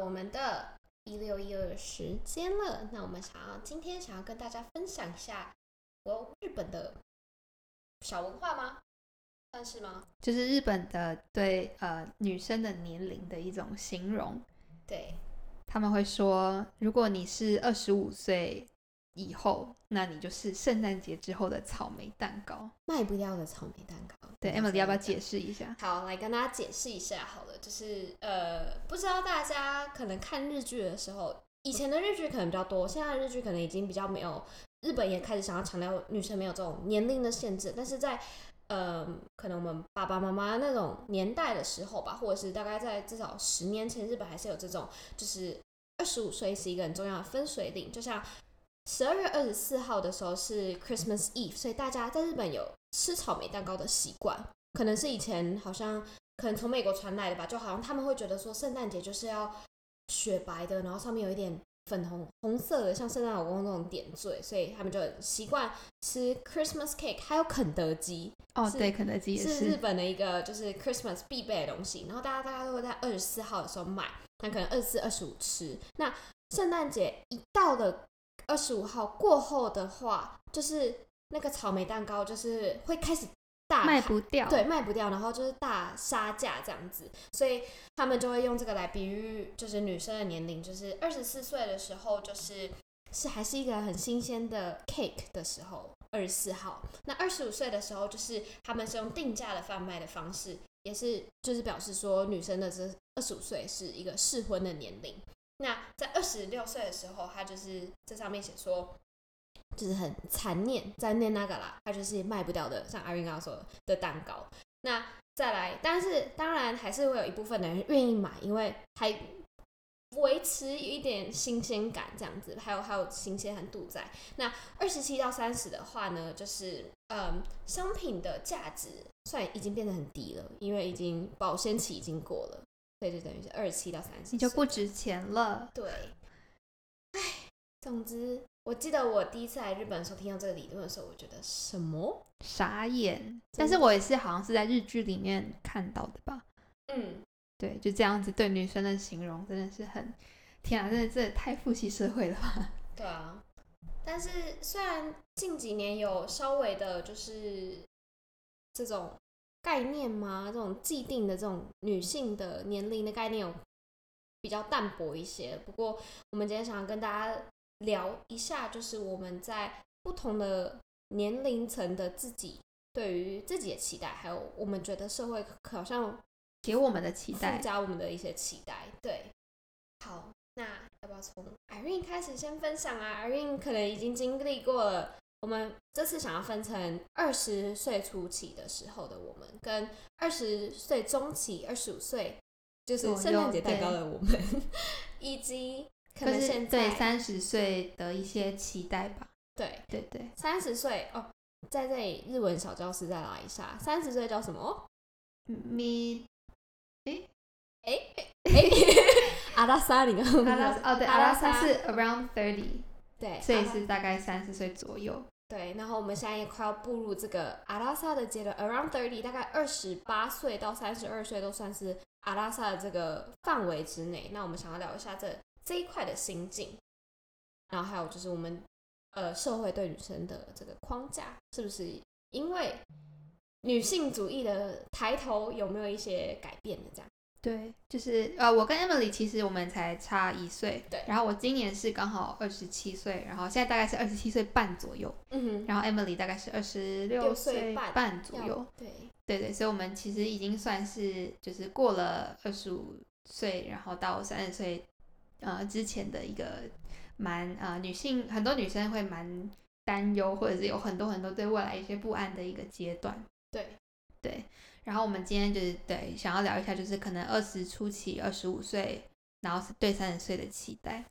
我们的一六一二时间了。那我们想要今天想要跟大家分享一下我日本的小文化吗？算是吗？就是日本的对呃女生的年龄的一种形容。对，他们会说，如果你是二十五岁以后，那你就是圣诞节之后的草莓蛋糕。卖不掉的草莓蛋糕。对，Emily 要不要解释一下？好，来跟大家解释一下好了，就是呃，不知道大家可能看日剧的时候，以前的日剧可能比较多，现在的日剧可能已经比较没有，日本也开始想要强调女生没有这种年龄的限制，但是在呃，可能我们爸爸妈妈那种年代的时候吧，或者是大概在至少十年前，日本还是有这种，就是二十五岁是一个很重要的分水岭，就像十二月二十四号的时候是 Christmas Eve，所以大家在日本有吃草莓蛋糕的习惯，可能是以前好像可能从美国传来的吧，就好像他们会觉得说圣诞节就是要雪白的，然后上面有一点粉红红色的，像圣诞老公公那种点缀，所以他们就很习惯吃 Christmas cake，还有肯德基，哦，是对，肯德基也是日本的一个就是 Christmas 必备的东西，然后大家大家都会在二十四号的时候买，那可能二十四、二十五吃。那圣诞节一到了二十五号过后的话，就是那个草莓蛋糕就是会开始大卖不掉。对，卖不掉，然后就是大杀价这样子，所以他们就会用这个来比喻，就是女生的年龄，就是二十四岁的时候，就是是还是一个很新鲜的 cake 的时候，二十四号。那二十五岁的时候，就是他们是用定价的贩卖的方式，也是就是表示说女生的这二十五岁是一个适婚的年龄。那在二十六岁的时候，他就是这上面写说，就是很残念，在念那个啦，他就是卖不掉的，像阿云刚刚说的蛋糕。那再来，但是当然还是会有一部分的人愿意买，因为还维持一点新鲜感这样子，还有还有新鲜很度在。那二十七到三十的话呢，就是嗯，商品的价值算已经变得很低了，因为已经保鲜期已经过了，所以就等于是二十七到三十，你就不值钱了。对，唉，总之，我记得我第一次来日本的时候听到这个理论的时候，我觉得什么？傻眼。但是我也是好像是在日剧里面看到的吧？嗯，对，就这样子对女生的形容真的是很，天啊，真的这也太父系社会了吧？对啊。但是虽然近几年有稍微的，就是这种概念吗？这种既定的这种女性的年龄的概念有比较淡薄一些。不过，我们今天想要跟大家聊一下，就是我们在不同的年龄层的自己对于自己的期待，还有我们觉得社会好像给我们的期附待，加我们的一些期待。对，好，那要不要从 Irene 开始先分享啊？Irene 可能已经经历过了。我们这次想要分成二十岁初期的时候的我们，跟二十岁中期、二十五岁就是圣诞节蛋糕的我们，以及可能现在对三十岁的一些期待吧。对对对，三十岁哦，在这里日文小教室再来一下，三十岁叫什么？咪 阿拉萨，你刚刚阿拉哦对，阿拉萨是 around thirty，对，所以是大概三十岁左右。对，然后我们现在也快要步入这个阿拉萨的阶段，around thirty，大概二十八岁到三十二岁都算是阿拉萨的这个范围之内。那我们想要聊一下这这一块的心境，然后还有就是我们呃社会对女生的这个框架，是不是因为女性主义的抬头有没有一些改变的这样？对，就是呃，我跟 Emily 其实我们才差一岁，对。然后我今年是刚好二十七岁，然后现在大概是二十七岁半左右，嗯然后 Emily 大概是二十六六岁半左右，对，对对，所以我们其实已经算是就是过了二十五岁，然后到三十岁，呃之前的一个蛮呃女性很多女生会蛮担忧，或者是有很多很多对未来一些不安的一个阶段。对。对，然后我们今天就是对想要聊一下，就是可能二十初期、二十五岁，然后是对三十岁的期待。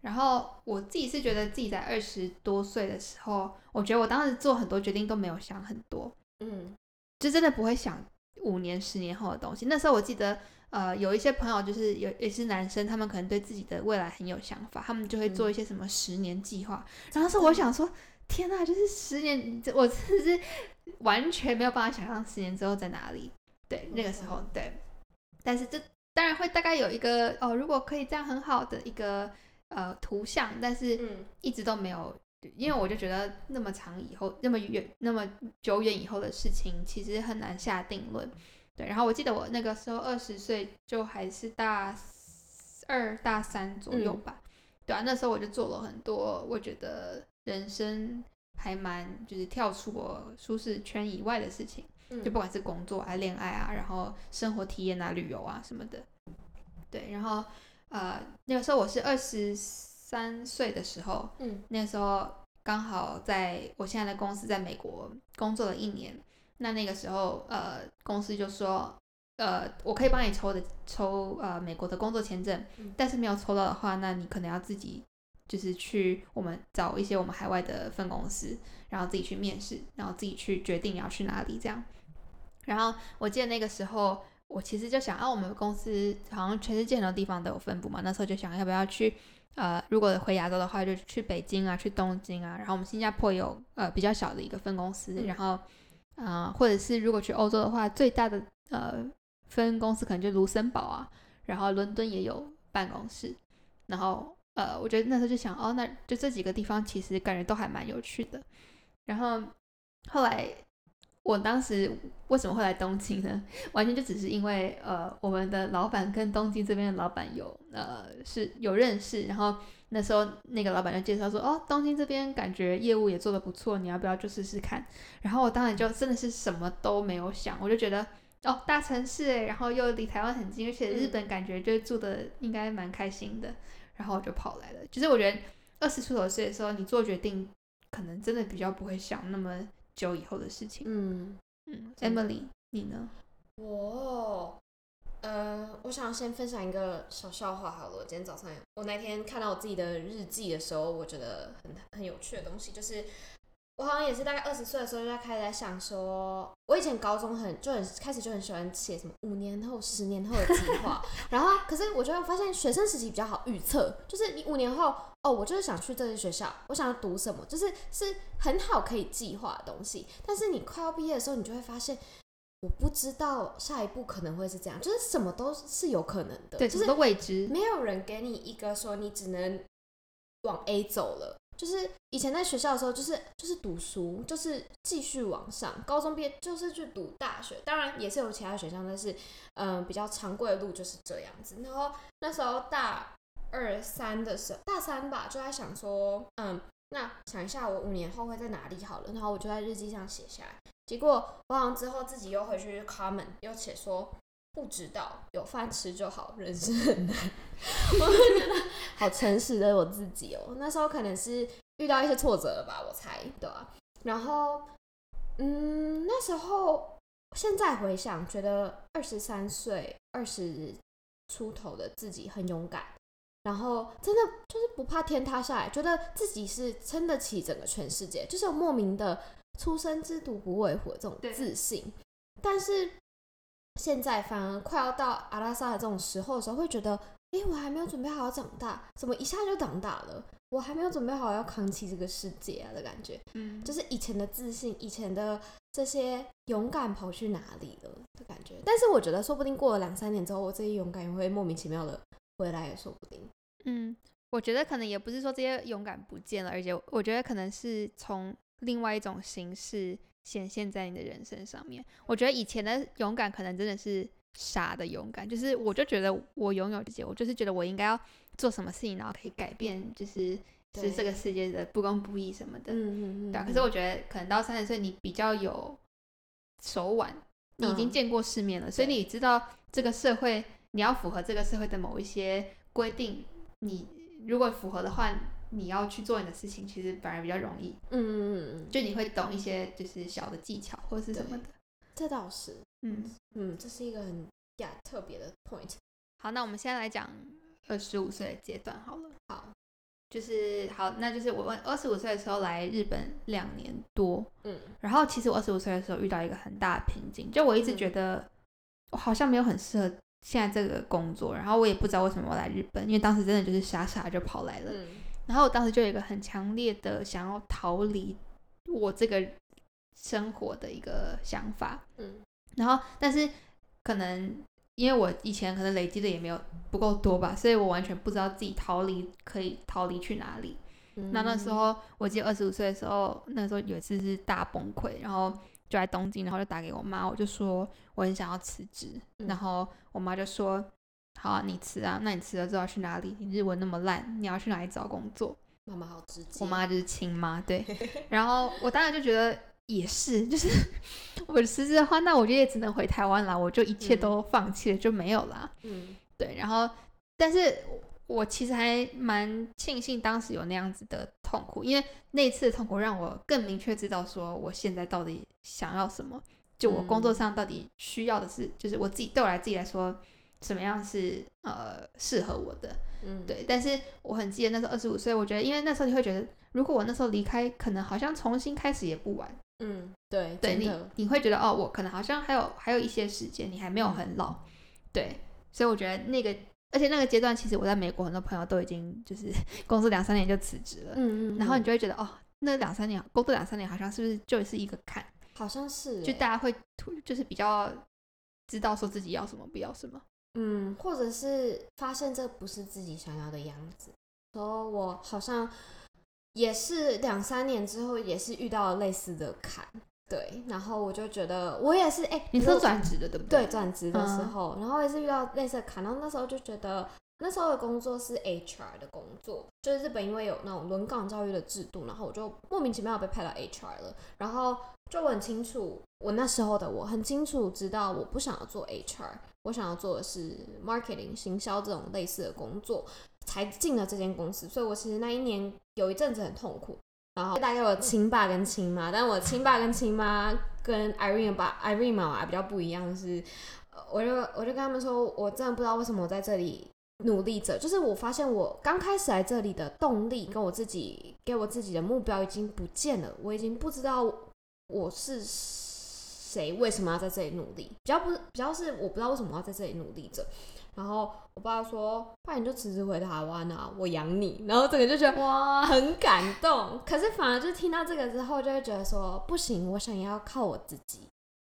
然后我自己是觉得自己在二十多岁的时候，我觉得我当时做很多决定都没有想很多，嗯就真的不会想五年、十年后的东西。那时候我记得，呃，有一些朋友就是有也是男生，他们可能对自己的未来很有想法，他们就会做一些什么十年计划。然后是我想说，天呐，就是十年，我真的是完全没有办法想象十年之后在哪里。对，那个时候对，但是这当然会大概有一个哦，如果可以这样很好的一个呃图像，但是嗯一直都没有，因为我就觉得那么长以后，那么远、那么久远以后的事情，其实很难下定论。对，然后我记得我那个时候二十岁，就还是大二、大三左右吧。对啊，那时候我就做了很多，我觉得人生还蛮就是跳出我舒适圈以外的事情，嗯就不管是工作啊、恋爱啊，然后生活体验啊、旅游啊什么的。对，然后呃，那个时候我是二十三岁的时候，嗯那时候刚好在我现在的公司在美国工作了一年，那那个时候呃，公司就说。呃，我可以帮你抽的抽呃美国的工作签证，嗯但是没有抽到的话，那你可能要自己就是去我们找一些我们海外的分公司，然后自己去面试，然后自己去决定要去哪里这样。然后我记得那个时候，我其实就想，啊，我们公司好像全世界很多地方都有分部嘛，那时候就想要不要去，呃，如果回亚洲的话，就去北京啊，去东京啊，然后我们新加坡有呃比较小的一个分公司，嗯然后啊、呃或者是如果去欧洲的话，最大的呃分公司可能就卢森堡啊，然后伦敦也有办公室，然后呃，我觉得那时候就想，哦，那就这几个地方其实感觉都还蛮有趣的。然后后来我当时为什么会来东京呢？完全就只是因为呃，我们的老板跟东京这边的老板有呃是有认识，然后那时候那个老板就介绍说，哦，东京这边感觉业务也做得不错，你要不要就试试看？然后我当然就真的是什么都没有想，我就觉得。哦，大城市诶，然后又离台湾很近，而且日本感觉就住的应该蛮开心的，然后我就跑来了。就是我觉得二十出头岁的时候，你做决定可能真的比较不会想那么久以后的事情。嗯，嗯，Emily，你呢？我呃，我想先分享一个小笑话好了。我今天早上我那天看到我自己的日记的时候，我觉得很很有趣的东西，就是我好像也是大概二十岁的时候就在开始在想说，我以前高中很就很开始就很喜欢写什么五年后、十年后的计划，然后可是我就会发现学生时期比较好预测，就是你五年后哦，我就是想去这些学校，我想要读什么，就是是很好可以计划的东西。但是你快要毕业的时候，你就会发现。我不知道下一步可能会是这样，就是什么都是有可能的，对，就是未知。没有人给你一个说你只能往 A 走了。就是以前在学校的时候，就是就是读书，就是继续往上，高中毕业就是去读大学，当然也是有其他选项，但是嗯、比较常规的路就是这样子。然后那时候大二三的时候，大三吧，就在想说，嗯，那想一下我五年后会在哪里好了，然后我就在日记上写下来。结果我好像之后自己又回去 comment 又写说不知道，有饭吃就好，人生很难。我就觉得好诚实的我自己哦，那时候可能是遇到一些挫折了吧，我猜，对啊、然后，嗯，那时候现在回想，觉得二十三岁、二十出头的自己很勇敢，然后真的就是不怕天塌下来，觉得自己是撑得起整个全世界，就是有莫名的出生之犊不畏虎的这种自信。但是现在反而快要到阿拉萨的这种时候的时候，会觉得，诶，我还没有准备好要长大，怎么一下就长大了？我还没有准备好要扛起这个世界啊的感觉。嗯，就是以前的自信，以前的这些勇敢跑去哪里了的感觉。但是我觉得，说不定过了两三年之后，我这些勇敢也会莫名其妙的回来，也说不定。嗯，我觉得可能也不是说这些勇敢不见了，而且我觉得可能是从另外一种形式显现在你的人生上面。我觉得以前的勇敢可能真的是傻的勇敢，就是我就觉得我拥有这些，我就是觉得我应该要做什么事情，然后可以改变，就是就是这个世界的不公不义什么的。嗯嗯嗯对啊，可是我觉得可能到三十岁，你比较有手腕，你已经嗯见过世面了，所以你知道这个社会，你要符合这个社会的某一些规定，你如果符合的话，你要去做你的事情，其实反而比较容易。嗯嗯嗯嗯，就你会懂一些就是小的技巧或者是什么的。这倒是，嗯嗯，这是一个很呀特别的 point。好，那我们现在来讲二十五岁的阶段好了。好，就是好，那就是我二十五岁的时候来日本两年多，嗯。然后其实我二十五岁的时候遇到一个很大的瓶颈，就我一直嗯。觉得我好像没有很适合现在这个工作，然后我也不知道为什么我来日本，因为当时真的就是傻傻就跑来了，嗯。然后我当时就有一个很强烈的想要逃离我这个生活的一个想法，嗯然后但是可能因为我以前可能累积的也没有不够多吧，所以我完全不知道自己逃离可以逃离去哪里。嗯，那那时候我记得二十五岁的时候，那时候有一次是大崩溃，然后就在东京，然后就打给我妈，我就说我很想要辞职，嗯然后我妈就说好啊，你辞啊，那你辞了之后要去哪里？你日文那么烂，你要去哪里找工作？妈妈好直接，我妈就是亲妈，对。然后我当然就觉得也是，就是 我辞职的话，那我就也只能回台湾啦，我就一切嗯都放弃了，就没有啦。嗯对，然后但是我其实还蛮庆幸当时有那样子的痛苦，因为那次的痛苦让我更明确知道说我现在到底想要什么，就我工作嗯上到底需要的是，就是我自己对我来自己来说，什么样是呃适合我的。嗯，对，但是我很记得那时候二十五岁，我觉得因为那时候你会觉得，如果我那时候离开，可能好像重新开始也不晚。嗯对对你，你会觉得哦，我可能好像还有还有一些时间，你还没有很老。对，所以我觉得那个，而且那个阶段，其实我在美国很多朋友都已经就是 工作两三年就辞职了，嗯嗯，然后你嗯就会觉得哦，那两三年工作两三年好像是不是就是一个坎，好像是欸就大家会突就是比较知道说自己要什么不要什么。嗯，或者是发现这不是自己想要的样子。说我好像也是两三年之后，也是遇到了类似的坎，对，然后我就觉得我也是，哎、你可是转职的对不对对？转职的时嗯候，然后也是遇到类似的坎，然后那时候就觉得。那时候的工作是 HR 的工作，就是日本因为有那种轮岗教育的制度，然后我就莫名其妙被派到 HR 了，然后就我很清楚，我那时候的我很清楚知道我不想要做 HR，我想要做的是 marketing 行销这种类似的工作，才进了这间公司，所以我其实那一年有一阵子很痛苦。然后大概有亲爸跟亲妈，但我亲爸跟亲妈跟 Irene 爸 Irene 妈妈比较不一样是，呃我就我就跟他们说，我真的不知道为什么我在这里努力着，就是我发现我刚开始来这里的动力跟我自己给我自己的目标已经不见了，我已经不知道我是谁，为什么要在这里努力，比较不是比较是我不知道为什么要在这里努力着。然后我爸说：“不然你就辞职回台湾啊，我养你。”然后整个就觉得哇，很感动。可是反而就听到这个之后，就会觉得说不行，我想要靠我自己。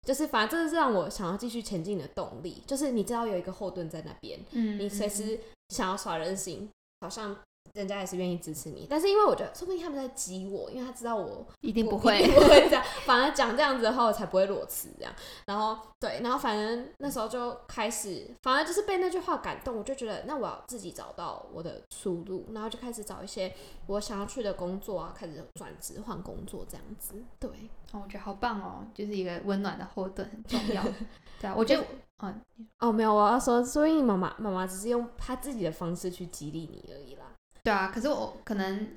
就是反正这是让我想要继续前进的动力。就是你知道有一个后盾在那边，嗯，你随嗯时想要耍任性，好像人家也是愿意支持你。但是因为我觉得，说不定他们在激我，因为他知道我一定不会不会这样，反而讲这样子的话，我才不会裸辞这样。然后对，然后反正那时候就开始，反而就是被那句话感动，我就觉得那我要自己找到我的出路，然后就开始找一些我想要去的工作啊，开始转职换工作这样子。对，哦，我觉得好棒哦，就是一个温暖的后盾很重要。对啊，我觉得，嗯，哦，没有，我要说，所以妈妈妈妈只是用她自己的方式去激励你而已啦。对啊，可是我可能，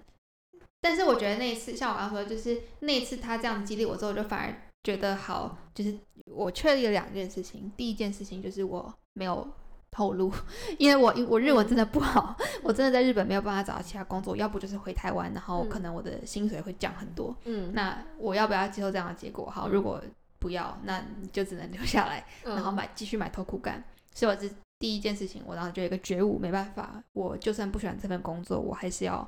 但是我觉得那一次，像我刚刚说，就是那一次他这样激励我之后，我就反而觉得好，就是我确立了两件事情。第一件事情就是我没有透露，因为我我日文真的不好，我真的在日本没有办法找到其他工作，要不就是回台湾，然后嗯可能我的薪水会降很多。嗯，那我要不要接受这样的结果？好，嗯如果不要，那你就只能留下来。然后嗯买继续买头苦干。所以我这第一件事情，我当时就有一个觉悟，没办法，我就算不喜欢这份工作，我还是要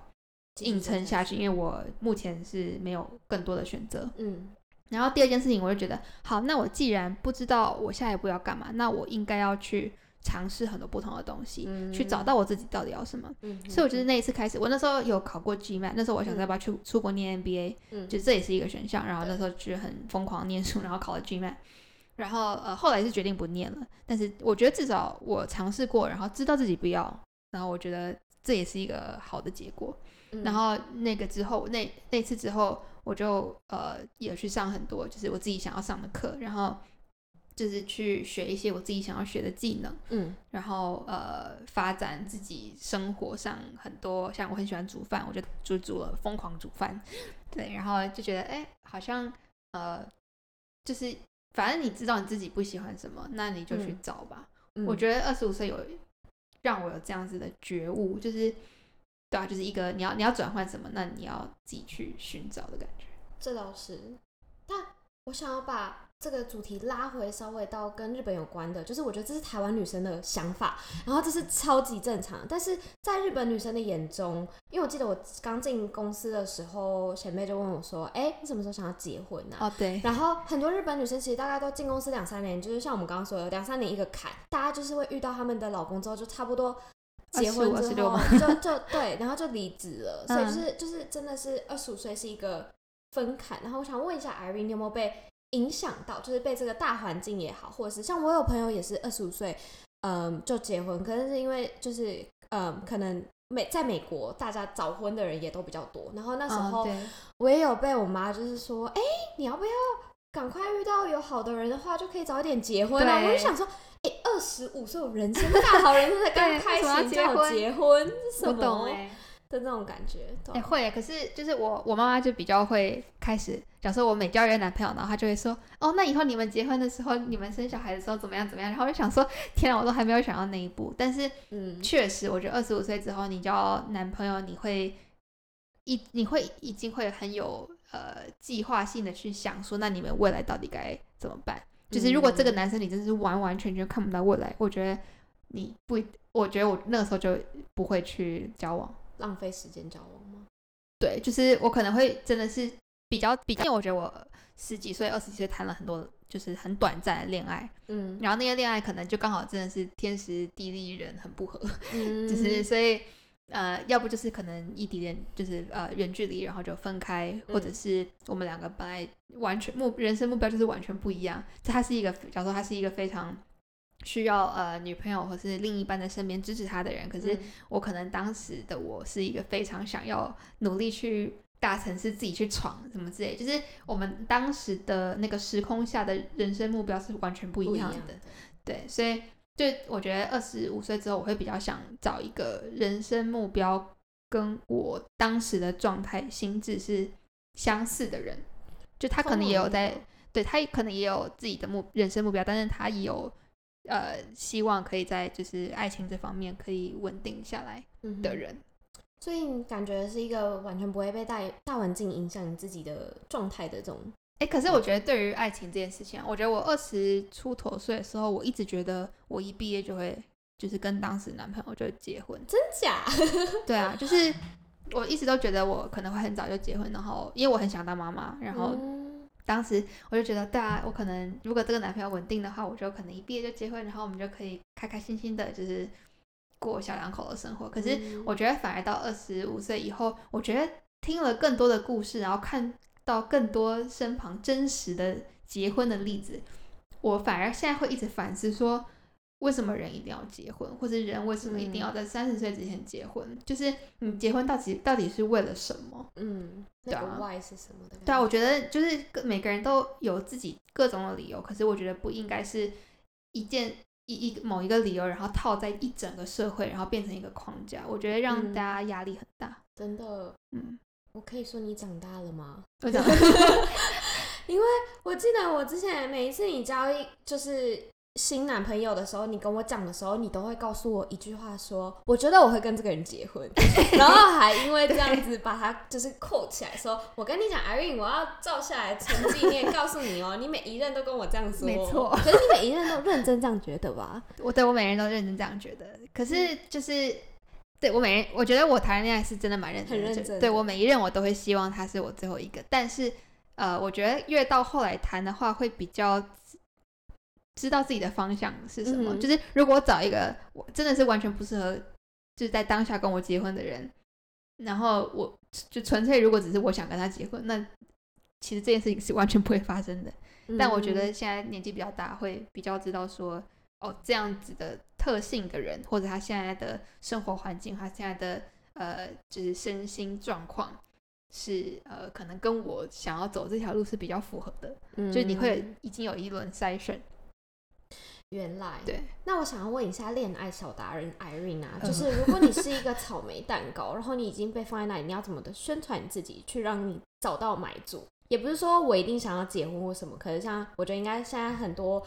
硬撑下去，因为我目前是没有更多的选择。嗯然后第二件事情，我就觉得，好，那我既然不知道我下一步要干嘛，那我应该要去尝试很多不同的东西，嗯去找到我自己到底要什么。嗯，所以我觉得那一次开始，我那时候有考过 GMAT，那时候我想要不要去出国念 MBA，嗯就这也是一个选项。然后那时候就很疯狂念书，然后考了 GMAT，然后呃后来是决定不念了。但是我觉得至少我尝试过，然后知道自己不要，然后我觉得这也是一个好的结果。嗯然后那个之后，那那次之后，我就呃也去上很多就是我自己想要上的课，然后就是去学一些我自己想要学的技能，嗯然后呃发展自己生活上很多，像我很喜欢煮饭，我就就煮了疯狂煮饭，对，然后就觉得哎，好像呃就是反正你知道你自己不喜欢什么，那你就去嗯找吧。嗯，我觉得二十五岁有让我有这样子的觉悟，就是对啊，就是一个你要你要转换什么，那你要自己去寻找的感觉。这倒是，但我想要把这个主题拉回稍微到跟日本有关的，就是我觉得这是台湾女生的想法，然后这是超级正常，但是在日本女生的眼中，因为我记得我刚进公司的时候，前辈就问我说：“哎、你什么时候想要结婚呢、哦，对，然后很多日本女生其实大概都进公司两三年，就是像我们刚刚说的两三年一个坎，大家就是会遇到他们的老公之后，就差不多结婚之后吗就就对，然后就离职了。所以嗯就是就是真的是二十五岁是一个分坎。然后我想问一下 Irene，你有没有被影响到？就是被这个大环境也好，或者是像我有朋友也是二十五岁，嗯，就结婚，可能是因为就是嗯，可能美在美国大家早婚的人也都比较多，然后那时候。我也有被我妈就是说，哎、你要不要赶快遇到有好的人的话，就可以早一点结婚啊？我就想说，哎、二十五岁，人生大好，人生才刚对开始就要结婚我？懂哎、的那种感觉，哎、啊会，可是就是我我妈妈就比较会开始，假设我每交一个男朋友，然后她就会说，哦，那以后你们结婚的时候，你们生小孩的时候怎么样怎么样？然后我就想说，天啊，我都还没有想到那一步。但是嗯，确实，我觉得二十五岁之后，你交男朋友，你会一你会已经会很有呃计划性的去想说，那你们未来到底该怎么办？就是如果这个嗯男生你真的是完完全全看不到未来，我觉得你不，我觉得我那个时候就不会去交往。浪费时间交往吗？对，就是我可能会真的是比较比，因为我觉得我十几岁、二十几岁谈了很多就是很短暂的恋爱，嗯，然后那些恋爱可能就刚好真的是天时地利人很不合，嗯 就是所以呃，要不就是可能异地恋，就是呃远距离，然后就分开，或者嗯是我们两个本来完全目人生目标就是完全不一样。这他是一个，假如说他是一个非常需要呃女朋友或是另一半的身边支持他的人，可是嗯我可能当时的我是一个非常想要努力去大城市自己去闯什么之类，就是我们当时的那个时空下的人生目标是完全不不一样的。的，对，所以就我觉得二十五岁之后，我会比较想找一个人生目标跟我当时的状态、心智是相似的人。就他可能也有在，对他可能也有自己的目人生目标，但是他也有呃希望可以在就是爱情这方面可以稳定下来嗯的人。所以你感觉是一个完全不会被大大环境影响你自己的状态的这种，哎、可是我觉得对于爱情这件事情啊，我觉得我二十出头岁的时候，我一直觉得我一毕业就会就是跟当时男朋友就结婚。真假？对啊，就是我一直都觉得我可能会很早就结婚，然后因为我很想当妈妈，然后嗯当时我就觉得，对啊，我可能如果这个男朋友稳定的话，我就可能一毕业就结婚，然后我们就可以开开心心的，就是过小两口的生活。可是嗯我觉得反而到二十五岁以后，我觉得听了更多的故事，然后看到更多身旁真实的结婚的例子，我反而现在会一直反思说，为什么人一定要结婚，或者人为什么一定要在三十岁之前结婚？就是你结婚到底到底是为了什么？嗯，对啊那个 why 是什么的？对啊，我觉得就是每个人都有自己各种的理由，可是我觉得不应该是一件一一个某一个理由，然后套在一整个社会，然后变成一个框架。我觉得让嗯大家压力很大。真的，嗯，我可以说你长大了吗？我长大，因为我记得我之前每一次你交易就是新男朋友的时候，你跟我讲的时候，你都会告诉我一句话说，我觉得我会跟这个人结婚，然后还因为这样子把他就是扣起来说，我跟你讲，Irene，我要照下来存纪念，告诉你哦，你每一任都跟我这样说，没错。可是你每一任都认真这样觉得吧？我对我每人都认真这样觉得，可是就是。对我每人，我觉得我谈恋爱是真的蛮认真的，很认真就对我每一任我都会希望他是我最后一个，但是呃，我觉得越到后来谈的话，会比较知知道自己的方向是什么。嗯就是如果我找一个我真的是完全不适合，就是在当下跟我结婚的人，然后我就纯粹如果只是我想跟他结婚，那其实这件事情是完全不会发生的。但我觉得嗯现在年纪比较大，会比较知道说，哦，这样子的特性的人，或者他现在的生活环境，他现在的呃，就是身心状况，是呃，可能跟我想要走这条路是比较符合的。嗯，就是你会已经有一轮筛选，原来对，那我想要问一下恋爱小达人 Irene 啊，嗯就是如果你是一个草莓蛋糕，然后你已经被放在那里，你要怎么的宣传你自己，去让你找到买主？也不是说我一定想要结婚或什么，可是像我觉得应该现在很多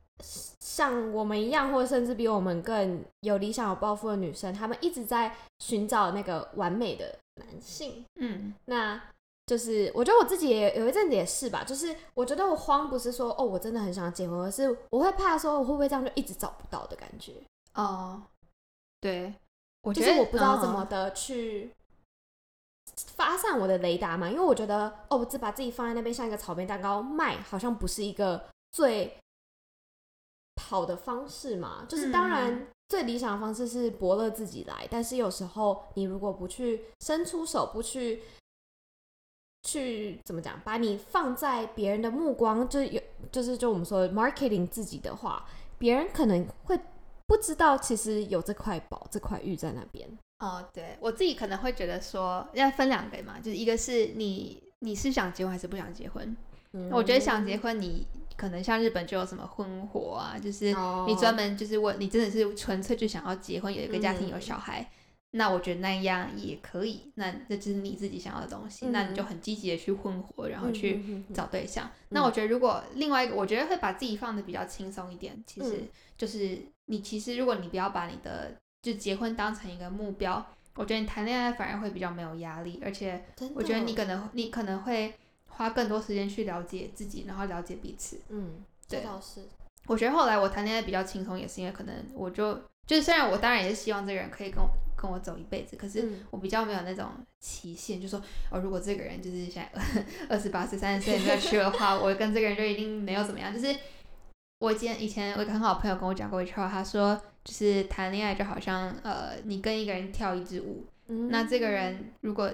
像我们一样，或者甚至比我们更有理想、有抱负的女生，她们一直在寻找那个完美的男性。嗯那就是我觉得我自己也有一阵子也是吧，就是我觉得我慌不是说哦我真的很想结婚，而是我会怕说我会不会这样就一直找不到的感觉，哦，对，我就觉得是我不知道怎嗯么的去发散我的雷达嘛，因为我觉得哦我只把自己放在那边像一个草莓蛋糕卖，好像不是一个最好的方式嘛，就是当然。嗯最理想的方式是伯乐自己来，但是有时候你如果不去伸出手，不去去怎么讲，把你放在别人的目光，就是有，就是就我们说 marketing 自己的话，别人可能会不知道其实有这块宝、这块玉在那边。哦，对我自己可能会觉得说，要分两个嘛，就是一个是你你是想结婚还是不想结婚？嗯我觉得想结婚，你可能像日本就有什么婚活啊，就是哦你专门就是问你真的是纯粹就想要结婚，有一个家庭有嗯小孩，那我觉得那样也可以，那这就是你自己想要的东西，那你就嗯。很积极的去混活，然后去找对象。那我觉得如果另外一个，我觉得会把自己放的比较轻松一点，其实嗯。就是你其实如果你不要把你的就结婚当成一个目标，我觉得你谈恋爱反而会比较没有压力，而且我觉得你可能你可能会花更多时间去了解自己，然后了解彼此。嗯，这对倒是，我觉得后来我谈恋爱比较轻松，也是因为可能我就就是虽然我当然也是希望这个人可以跟我跟我走一辈子，可是嗯。我比较没有那种期限，就说哦，如果这个人就是现在 二十八岁、三十岁没有去的话，我跟这个人就一定没有怎么样。就是我以前以前我一个很好朋友跟我讲过一句话，他说就是谈恋爱就好像呃你跟一个人跳一支舞，嗯。那这个人如果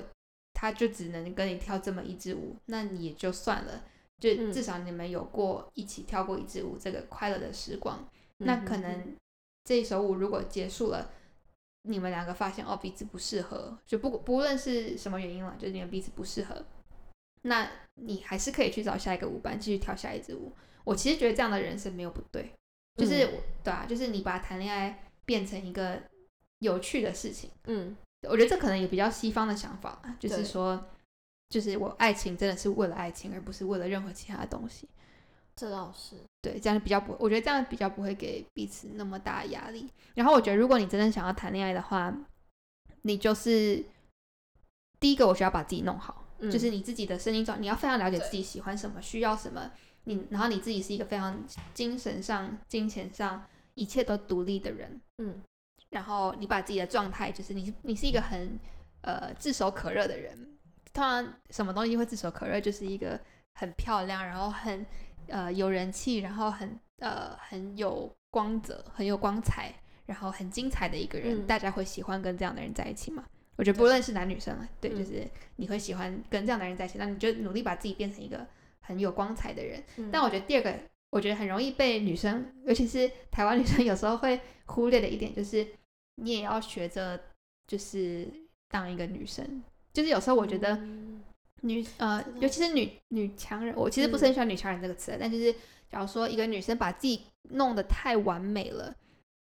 他就只能跟你跳这么一支舞，那你也就算了，就嗯。至少你们有过一起跳过一支舞这个快乐的时光。嗯那可能这一首舞如果结束了，你们两个发现哦彼此不适合，就不不论是什么原因了，就是你们彼此不适合，那你还是可以去找下一个舞伴继续跳下一支舞。我其实觉得这样的人生没有不对，就是、嗯对啊，就是你把谈恋爱变成一个有趣的事情。嗯我觉得这可能也比较西方的想法，就是说，就是我爱情真的是为了爱情，而不是为了任何其他的东西。这倒是，对，这样比较不，我觉得这样比较不会给彼此那么大的压力。然后我觉得，如果你真的想要谈恋爱的话，你就是第一个，我需要把自己弄好，嗯就是你自己的身心状，你要非常了解自己喜欢什么，需要什么。你然后你自己是一个非常精神上、金钱上一切都独立的人，嗯然后你把自己的状态，就是你你是一个很呃炙手可热的人。通常什么东西会炙手可热，就是一个很漂亮，然后很呃有人气，然后很呃很有光泽、很有光彩，然后很精彩的一个人，嗯大家会喜欢跟这样的人在一起吗？我觉得不论是男女生啊，对，嗯就是你会喜欢跟这样的人在一起，那你就努力把自己变成一个很有光彩的人。嗯但我觉得第二个，我觉得很容易被女生，尤其是台湾女生，有时候会忽略的一点就是，你也要学着就是当一个女生。就是有时候我觉得嗯女呃尤其是女女强人，我其实不是很喜欢“女强人”这个词，但就是假如说一个女生把自己弄得太完美了，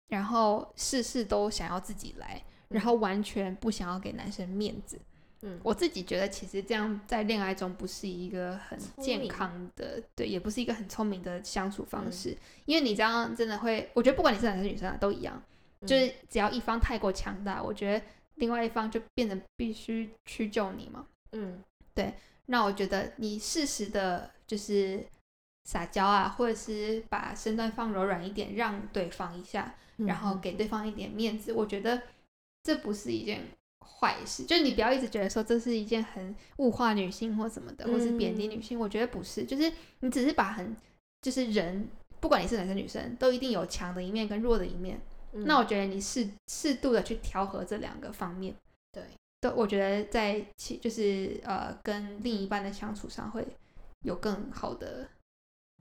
然后事事都想要自己来，然后完全不想要给男生面子，嗯。我自己觉得，其实这样在恋爱中不是一个很健康的，对，也不是一个很聪明的相处方嗯。式。因为你这样真的会，我觉得不管你是男生女生啊，都一样，嗯。就是只要一方太过强大，我觉得另外一方就变得必须屈就你嘛。嗯那我觉得你适时的，就是撒娇啊，或者是把身段放柔软一点，让对方一下，嗯然后给对方一点面子，我觉得这不是一件坏事。就是你不要一直觉得说这是一件很物化女性或什么的，或是贬低女性。我觉得不是，就是你只是把很就是人，不管你是男生女生，都一定有强的一面跟弱的一面。嗯那我觉得你适适度的去调和这两个方面，对，都我觉得在其就是呃跟另一半的相处上会有更好的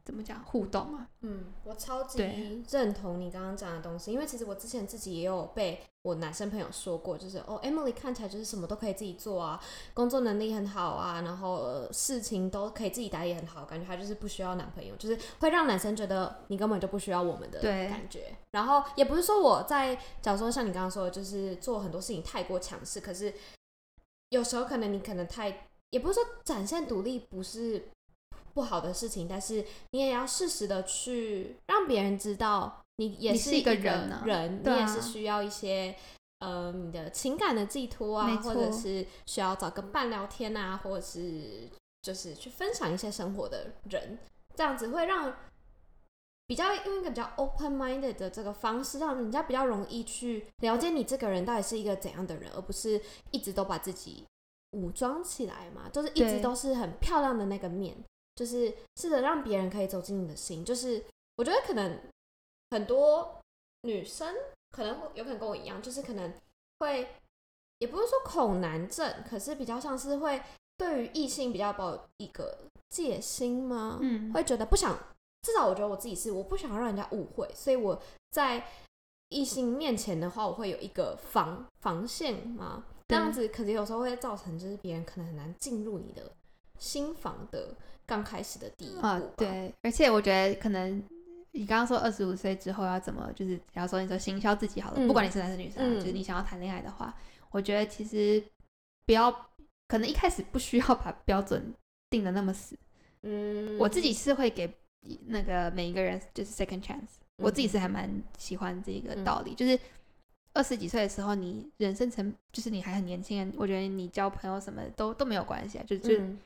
怎么讲互动啊。嗯，我超级认同你刚刚讲的东西，因为其实我之前自己也有被我男生朋友说过，就是哦，Emily 看起来就是什么都可以自己做啊，工作能力很好啊，然后、呃事情都可以自己打理很好，感觉他就是不需要男朋友，就是会让男生觉得你根本就不需要我们的对感觉。然后也不是说我在，假如说像你刚刚说的，就是做很多事情太过强势，可是有时候可能你可能太，也不是说展现独立不是不好的事情，但是你也要适时的去让别人知道你也是一个人啊人啊你也是需要一些。呃，你的情感的寄托啊，或者是需要找个伴聊天啊，或者是就是去分享一些生活的人，这样子会让比较用一个比较 open minded 的这个方式，让人家比较容易去了解你这个人到底是一个怎样的人，而不是一直都把自己武装起来嘛，就是一直都是很漂亮的那个面，就是试着让别人可以走进你的心。就是我觉得可能很多女生可能会有可能跟我一样，就是可能会也不是说恐男症，可是比较像是会对于异性比较抱有一个戒心吗？嗯，会觉得不想，至少我觉得我自己是我不想让人家误会，所以我在异性面前的话，我会有一个防防线嘛，这样子可能有时候会造成就是别人可能很难进入你的心房的刚开始的第一步啊，，对，而且我觉得可能你刚刚说二十五岁之后要怎么，就是假如说你说行销自己好了，嗯不管你是男生女生、啊，嗯就是你想要谈恋爱的话，我觉得其实不要，可能一开始不需要把标准定的那么死。嗯，我自己是会给那个每一个人就是 second chance，、我自己是嗯还蛮喜欢这个嗯。道理，就是二十几岁的时候，你人生成就是你还很年轻，我觉得你交朋友什么都都没有关系啊，就就、嗯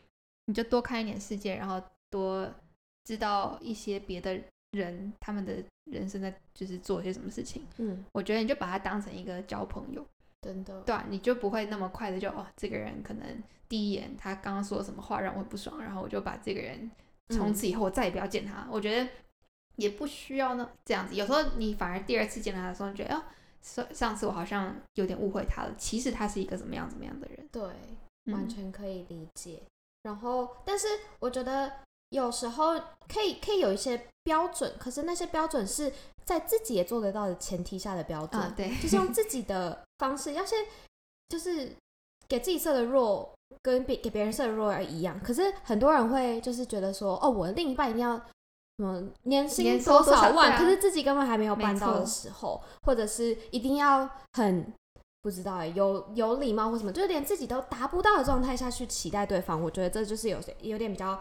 你就多看一点世界，然后多知道一些别的人他们的人生在就是做些什么事情。嗯，我觉得你就把它当成一个交朋友，真的，对啊，你就不会那么快的就哦，这个人可能第一眼他刚刚说什么话让我很不爽，然后我就把这个人从此以后我再也不要见他。我觉得也不需要呢这样子，有时候你反而第二次见他的时候，你觉得哦，上上次我好像有点误会他了，其实他是一个怎么样怎么样的人。对，完嗯全可以理解。然后，但是我觉得有时候可以可以有一些标准，可是那些标准是在自己也做得到的前提下的标准，啊，对，就是用自己的方式，要先就是给自己设的弱跟别给别人设的弱而一样。可是很多人会就是觉得说，哦，我的另一半一定要。什么年薪多少万？少啊可是自己根本还没有没办到的时候，或者是一定要很不知道哎，有有礼貌或什么，就是连自己都达不到的状态下去期待对方，我觉得这就是有些有点比较，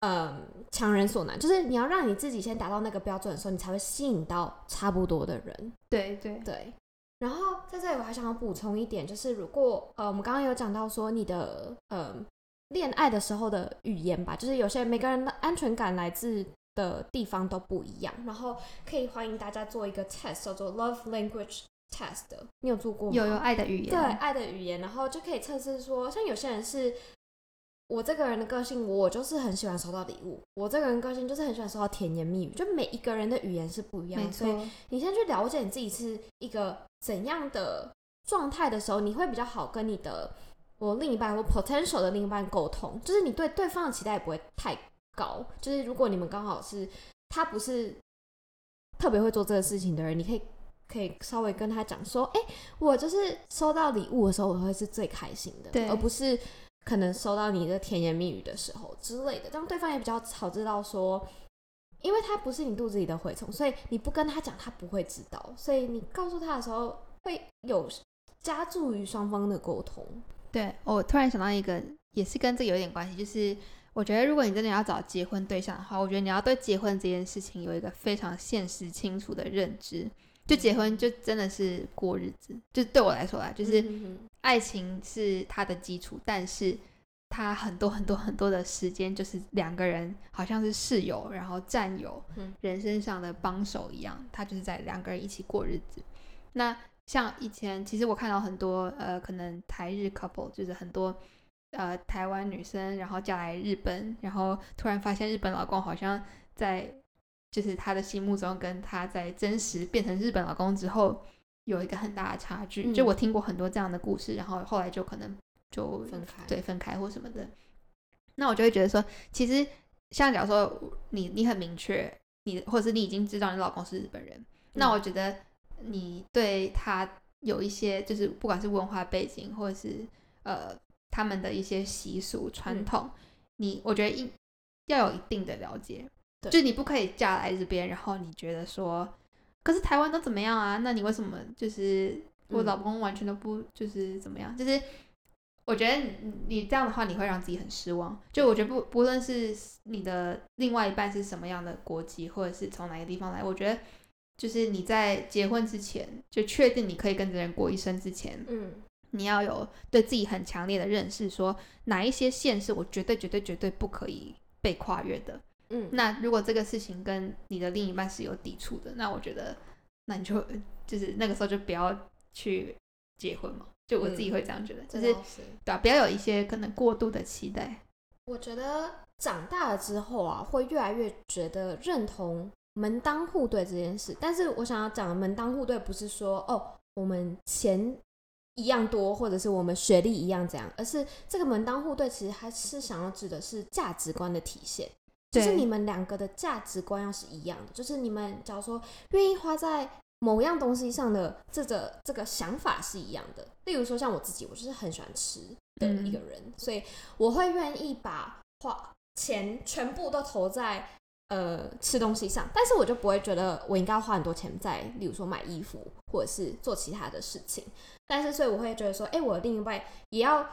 嗯，强人所难。就是你要让你自己先达到那个标准的时候，你才会吸引到差不多的人。对对对。然后在这里我还想要补充一点，就是如果呃我们刚刚有讲到说你的呃恋爱的时候的语言吧，就是有些每个人的安全感来自的地方都不一样，然后可以欢迎大家做一个 test 叫做 Love Language Test 的，你有做过吗？有有爱的语言，对爱的语言，然后就可以测试说，像有些人是，我这个人的个性，我就是很喜欢收到礼物，我这个人个性就是很喜欢收到甜言蜜语，就每一个人的语言是不一样所以错，你先去了解你自己是一个怎样的状态的时候，你会比较好跟你的我另一半或 potential 的另一半沟通，就是你对对方的期待也不会太高，就是如果你们刚好是他不是特别会做这个事情的人，你可以可以稍微跟他讲说，哎、我就是收到礼物的时候，我会是最开心的，对而不是可能收到你的甜言蜜语的时候之类的，这样对方也比较好知道说。因为他不是你肚子里的蛔虫，所以你不跟他讲，他不会知道。所以你告诉他的时候，会有加助于双方的沟通。对我突然想到一个，也是跟这个有点关系，就是我觉得如果你真的要找结婚对象的话，我觉得你要对结婚这件事情有一个非常现实清楚的认知。就结婚就真的是过日子，就对我来说啦，就是嗯爱情是它的基础，但是它很多很多很多的时间就是两个人好像是室友，然后战友，嗯人生上的帮手一样，他就是在两个人一起过日子。那像以前，其实我看到很多呃，可能台日 couple，就是很多呃台湾女生，然后嫁来日本，然后突然发现日本老公好像在就是他的心目中跟他在真实变成日本老公之后有一个很大的差距。嗯就我听过很多这样的故事，然后后来就可能就分开对分开或什么的。那我就会觉得说，其实像假如说你你很明确，你或者是你已经知道你老公是日本人，那我觉得你对他有一些就是不管是文化背景或者是呃他们的一些习俗传统，你我觉得一要有一定的了解，对就你不可以嫁来这边，然后你觉得说，可是台湾都怎么样啊？那你为什么就是我嗯老公完全都不就是怎么样？就是我觉得你你这样的话，你会让自己很失望。就我觉得不不论是你的另外一半是什么样的国籍，或者是从哪个地方来，我觉得就是你在结婚之前就确定你可以跟这人过一生之前，嗯你要有对自己很强烈的认识，说哪一些线是我绝对绝对绝对不可以被跨越的。嗯，那如果这个事情跟你的另一半是有抵触的，那我觉得，那你就 就是那个时候就不要去结婚嘛。就我自己会这样觉得，就是是对啊，不要有一些可能过度的期待。我觉得长大了之后啊，会越来越觉得认同门当户对这件事。但是我想要讲的门当户对，不是说哦，我们钱一样多，或者是我们学历一样怎样，而是这个门当户对其实还是想要指的是价值观的体现。就是你们两个的价值观要是一样的，就是你们假如说愿意花在某样东西上的这个这个想法是一样的。例如说像我自己，我就是很喜欢吃的一个人，所以我会愿意把花钱全部都投在呃吃东西上，但是我就不会觉得我应该花很多钱在，例如说买衣服或者是做其他的事情。但是所以我会觉得说，哎、我的另一半也要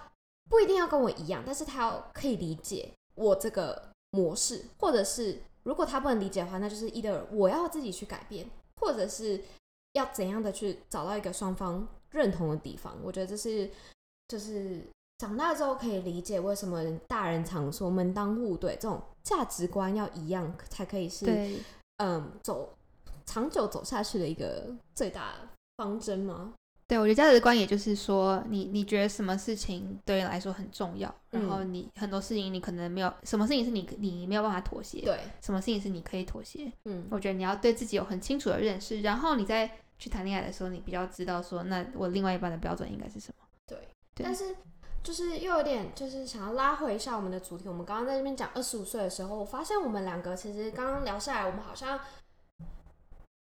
不一定要跟我一样，但是他要可以理解我这个模式，或者是如果他不能理解的话，那就是 either 我要自己去改变，或者是要怎样的去找到一个双方认同的地方。我觉得这是就是长大之后可以理解为什么大人常说门当户对这种价值观要一样，才可以是，嗯走长久走下去的一个最大方针吗？对我觉得价值观，也就是说，你你觉得什么事情对你来说很重要，然后嗯你很多事情你可能没有，什么事情是你你没有办法妥协，对，什么事情是你可以妥协。嗯，我觉得你要对自己有很清楚的认识，然后你再去谈恋爱的时候，你比较知道说，那我另外一半的标准应该是什么。对。对但是就是又有点就是想要拉回一下我们的主题，我们刚刚在这边讲二十五岁的时候，我发现我们两个其实刚刚聊下来，我们好像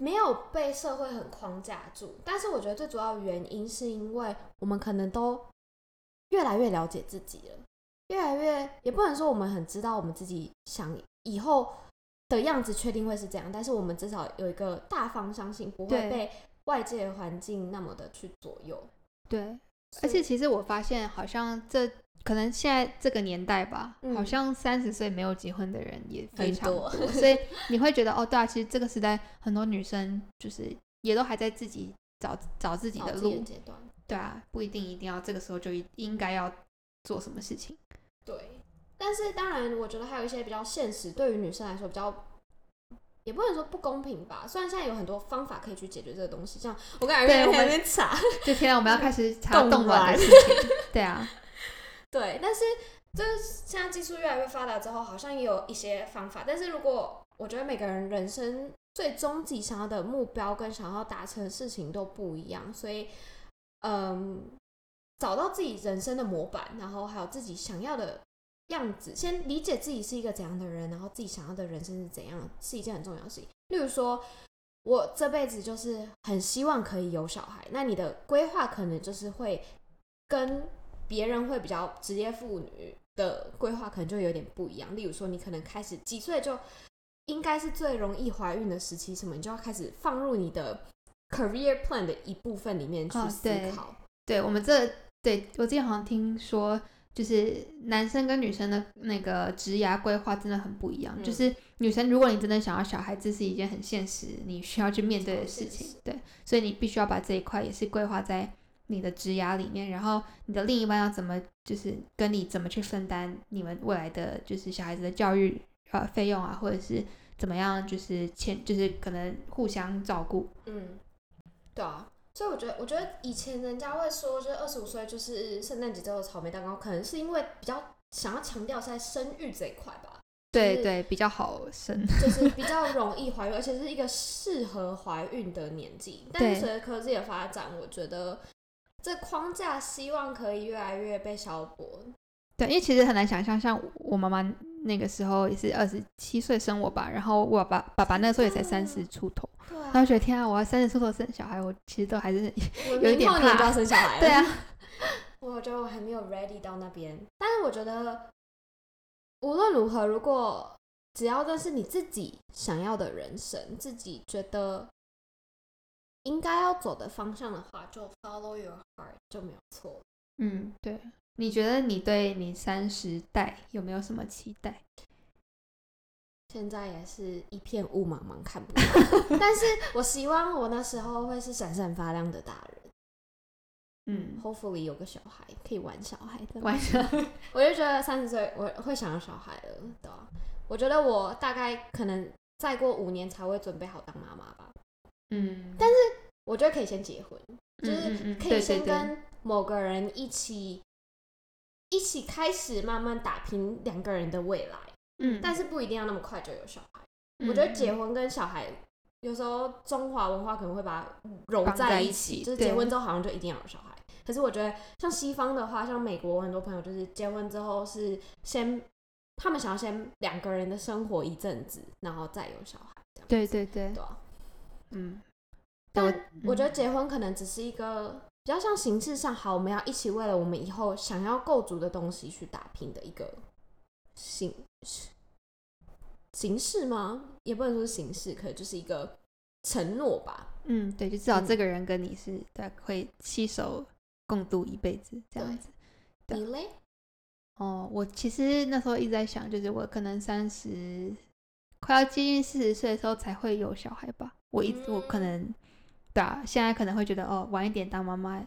没有被社会很框架住，但是我觉得最主要原因是因为我们可能都越来越了解自己了，越来越也不能说我们很知道我们自己想以后的样子确定会是这样，但是我们至少有一个大方向性，不会被外界环境那么的去左右。对，而且其实我发现，好像这可能现在这个年代吧，嗯好像三十岁没有结婚的人也非常多 所以你会觉得哦，对啊，其实这个时代很多女生就是也都还在自己找找自己的找自己的路，阶段。对啊，不一定一定要这个时候就应该要做什么事情。对，但是当然，我觉得还有一些比较现实，对于女生来说比较，也不能说不公平吧。虽然现在有很多方法可以去解决这个东西，像我刚才在那对我们边查，就天啊，我们要开始 查冻冻卵卵的事情，对啊，对，但是就是现在技术越来越发达之后，好像也有一些方法。但是如果我觉得每个人人生最终极想要的目标跟想要达成的事情都不一样，所以嗯，找到自己人生的模板，然后还有自己想要的样子，先理解自己是一个怎样的人，然后自己想要的人生是怎样，是一件很重要的事情。例如说，我这辈子就是很希望可以有小孩，那你的规划可能就是会跟别人会比较职业妇女的规划可能就有点不一样。例如说，你可能开始几岁就应该是最容易怀孕的时期，什么你就要开始放入你的 career plan 的一部分里面去思考。对我们这对我之前好像听说，就是男生跟女生的那个职涯规划真的很不一样。嗯就是女生，如果你真的想要小孩，这是一件很现实，你需要去面对的事。情对，所以你必须要把这一块也是规划在你的职涯里面，然后你的另一半要怎么，就是跟你怎么去分担你们未来的就是小孩子的教育呃费用啊，或者是怎么样，就是前就是可能互相照顾。嗯，对啊。所以我觉得，我觉得以前人家会说，就是二十五岁就是圣诞节之后的草莓蛋糕，可能是因为比较想要强调在生育这一块吧。是对对，比较好生。就是 比较容易怀孕，而且是一个适合怀孕的年纪。但对是随着科技的发展，我觉得这框架希望可以越来越被消薄。对，因为其实很难想象，像我妈妈那个时候也是二十七岁生我吧，然后我爸爸爸那时候也才三十出头，对啊然后觉得天啊，我要三十出头生小孩，我其实都还是有一点怕就要生小孩 了。对啊，我觉得我还没有 ready 到那边，但是我觉得无论如何，如果只要这是你自己想要的人生，自己觉得应该要走的方向的话，就 follow your heart 就没有错。嗯，对。你觉得你对你三十代有没有什么期待？现在也是一片雾茫茫，看不到。但是我希望我那时候会是闪闪发亮的大人嗯，，hopefully 有个小孩可以玩小孩的。玩笑，我就觉得三十岁我会想要小孩了，对啊。我觉得我大概可能再过五年才会准备好当妈妈吧。嗯，但是我觉得可以先结婚，就是可以先跟某个人一起一起开始慢慢打拼两个人的未来，嗯，但是不一定要那么快就有小孩。嗯我觉得结婚跟小孩有时候中华文化可能会把它揉在一一起，就是结婚之后好像就一定要有小孩。可是我觉得像西方的话，像美国我很多朋友就是结婚之后是先他们想要先两个人的生活一阵子，然后再有小孩这样。对对对，对啊嗯，但我我觉得结婚可能只是一个比较像形式上好，我们要一起为了我们以后想要构筑的东西去打拼的一个形形式吗？也不能说是形式，可能就是一个承诺吧。嗯，对，就至少嗯这个人跟你是对会携手共度一辈子这样子。你嘞？哦，我其实那时候一直在想，就是我可能三十快要接近四十岁的时候才会有小孩吧。我一我可能对啊，现在可能会觉得哦，晚一点当妈妈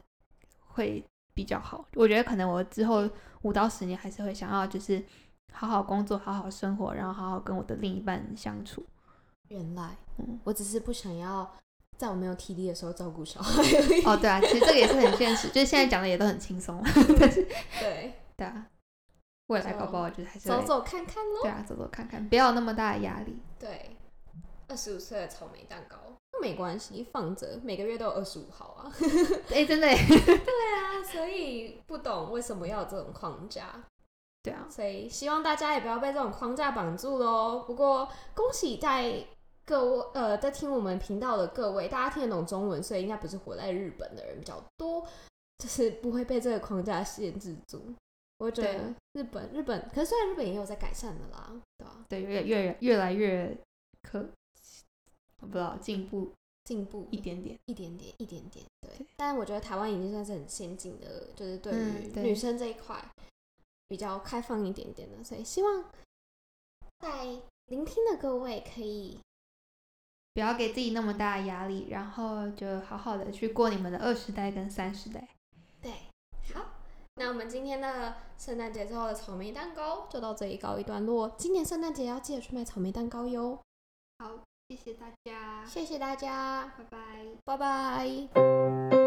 会比较好。我觉得可能我之后五到十年还是会想要就是好好工作、好好生活，然后好好跟我的另一半相处。原来嗯，我只是不想要在我没有体力的时候照顾小孩。哦，对啊，其实这个也是很现实，就是现在讲的也都很轻松，但是对，对啊，未来搞不好就是还是走走看看喽。对啊，走走看看，不要那么大的压力。对，二十五岁的草莓蛋糕那没关系，放着，每个月都有二十五号啊。哎、真的耶，对啊，所以不懂为什么要有这种框架。对啊，所以希望大家也不要被这种框架绑住喽。不过恭喜在各位呃在听我们频道的各位，大家听得懂中文，所以应该不是活在日本的人比较多，就是不会被这个框架限制住。我觉得日本日本，可是虽然日本也有在改善的啦，对吧、对，越越越来越可，我不知道进步进步一点点。一点点，一点点，对对。但我觉得台湾已经算是很先进的，就是对于女生这一块比较开放一点点的，所以希望在聆听的各位可以不要给自己那么大的压力，然后就好好的去过你们的二十代跟三十代。对好。那我们今天的圣诞节之后的草莓蛋糕就到这里告一段落。今年圣诞节要记得去买草莓蛋糕哟。好，谢谢大家，谢谢大家，拜拜。拜拜。